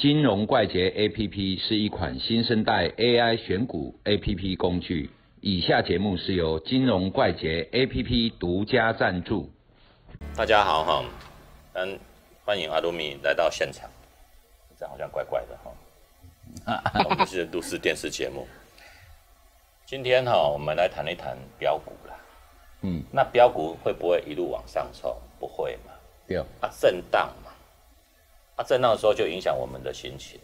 金融怪杰 APP 是一款新生代 AI 选股 APP 工具。以下节目是由金融怪杰 APP 独家赞助。大家好哈，嗯，欢迎阿鲁米来到现场，这样好像怪怪的哈。我们是都市电视节目，今天哈，我们来谈一谈标股啦。嗯，那标股会不会一路往上冲？不会嘛？对。啊，震荡嘛。啊，震荡的时候就影响我们的心情。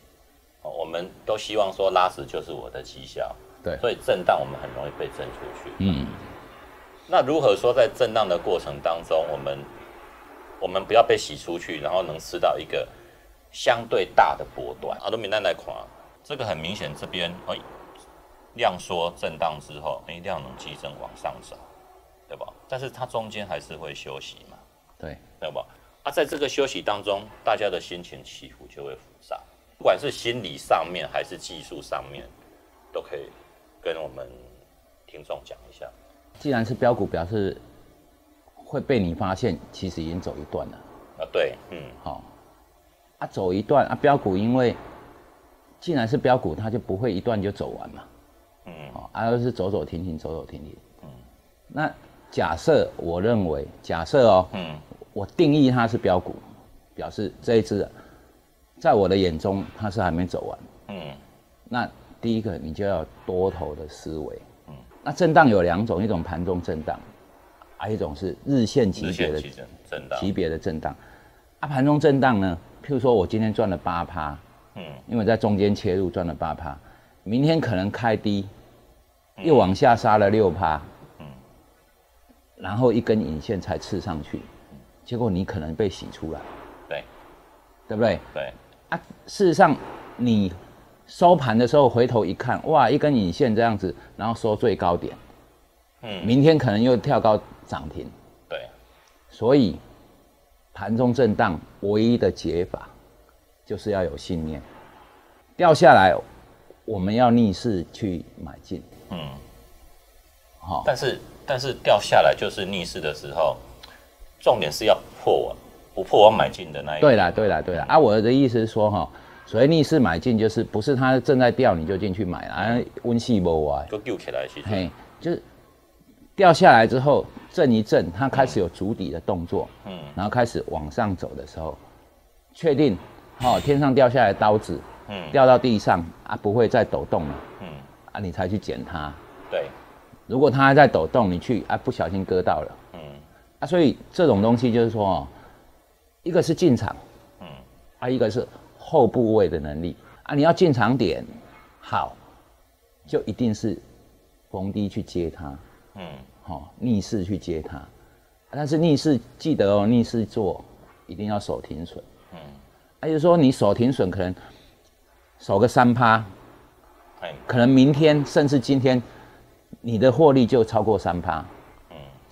哦，我们都希望说拉死就是我的绩效。对。所以震荡我们很容易被震出去。嗯。那如何说在震荡的过程当中，我们我们不要被洗出去，然后能吃到一个相对大的波段？阿多米丹来看，这个很明显，这边哎量缩震荡之后，哎量能激增往上走。对吧？但是它中间还是会休息嘛？对，对吧？啊，在这个休息当中，大家的心情起伏就会浮上，不管是心理上面还是技术上面，都可以跟我们听众讲一下。既然是标股，表示会被你发现，其实已经走一段了。啊，对，嗯，好。啊，走一段啊，标股因为既然是标股，它就不会一段就走完嘛。嗯，哦，而是走走停停，走走停停。嗯，那。假设我认为，假设哦，嗯，我定义它是标股，表示这一只，在我的眼中它是还没走完，嗯，那第一个你就要多头的思维，嗯，那震荡有两种，一种盘中震荡，还有一种是日线级别的震荡，级别的震荡，啊，盘中震荡呢，譬如说我今天赚了八趴，嗯，因为在中间切入赚了八趴，明天可能开低，又往下杀了六趴。然后一根引线才刺上去，结果你可能被洗出来，对，对不对？对。啊，事实上你收盘的时候回头一看，哇，一根引线这样子，然后收最高点，嗯，明天可能又跳高涨停，对，所以盘中震荡唯一的解法就是要有信念，掉下来我们要逆势去买进，嗯，好，但是。但是掉下来就是逆势的时候，重点是要破网，不破网买进的那一。对啦，对啦，对啦。啊，我的意思是说哈，所谓逆势买进，就是不是它正在掉你就进去买了，啊，温细波啊，就救起来其实。嘿，就是掉下来之后震一震，它开始有足底的动作，嗯，然后开始往上走的时候，确定，哦，天上掉下来刀子，嗯，掉到地上啊，不会再抖动了，嗯，啊，你才去捡它。对。如果它还在抖动，你去啊，不小心割到了，嗯，啊，所以这种东西就是说，一个是进场，嗯，啊，一个是后部位的能力。啊，你要进场点好，就一定是逢低去接它，嗯，好，逆势去接它，但是逆势记得哦，逆势做一定要守停损，嗯，啊，就是说你守停损可能守个三趴，可能明天甚至今天。你的获利就超过三趴，嗯，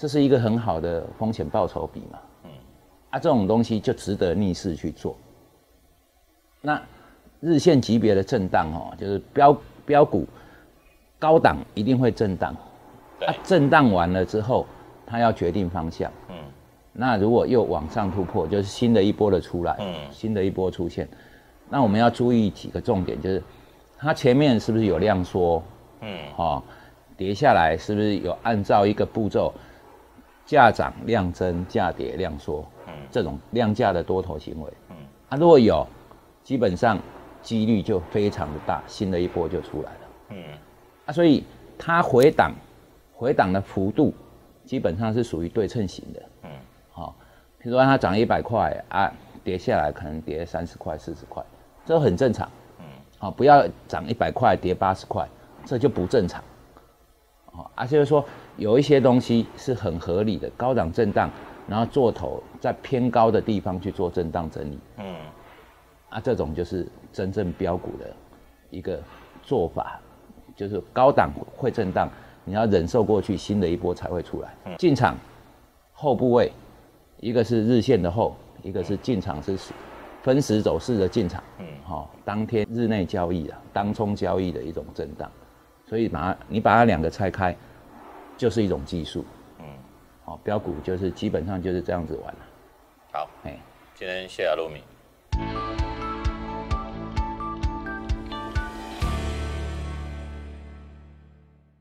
这是一个很好的风险报酬比嘛，嗯，啊，这种东西就值得逆势去做。那日线级别的震荡哦，就是标标股高档一定会震荡，啊，震荡完了之后，它要决定方向，嗯，那如果又往上突破，就是新的一波的出来，嗯，新的一波出现，那我们要注意几个重点，就是它前面是不是有量缩，嗯，好。跌下来是不是有按照一个步骤，价涨量增，价跌量缩，嗯，这种量价的多头行为，嗯，啊，如果有，基本上几率就非常的大，新的一波就出来了，嗯，啊，所以它回档，回档的幅度基本上是属于对称型的，嗯，好，比如说它涨一百块啊，跌下来可能跌三十块、四十块，这很正常，嗯，好，不要涨一百块跌八十块，这就不正常。啊，就是说有一些东西是很合理的，高档震荡，然后做头在偏高的地方去做震荡整理，嗯，啊，这种就是真正标股的一个做法，就是高档会震荡，你要忍受过去，新的一波才会出来。进场后部位，一个是日线的后，一个是进场是分时走势的进场，嗯，好，当天日内交易啊，当冲交易的一种震荡。所以把它，你把它两个拆开，就是一种技术。嗯，好，标股就是基本上就是这样子玩了好，哎，今天谢谢阿鲁米。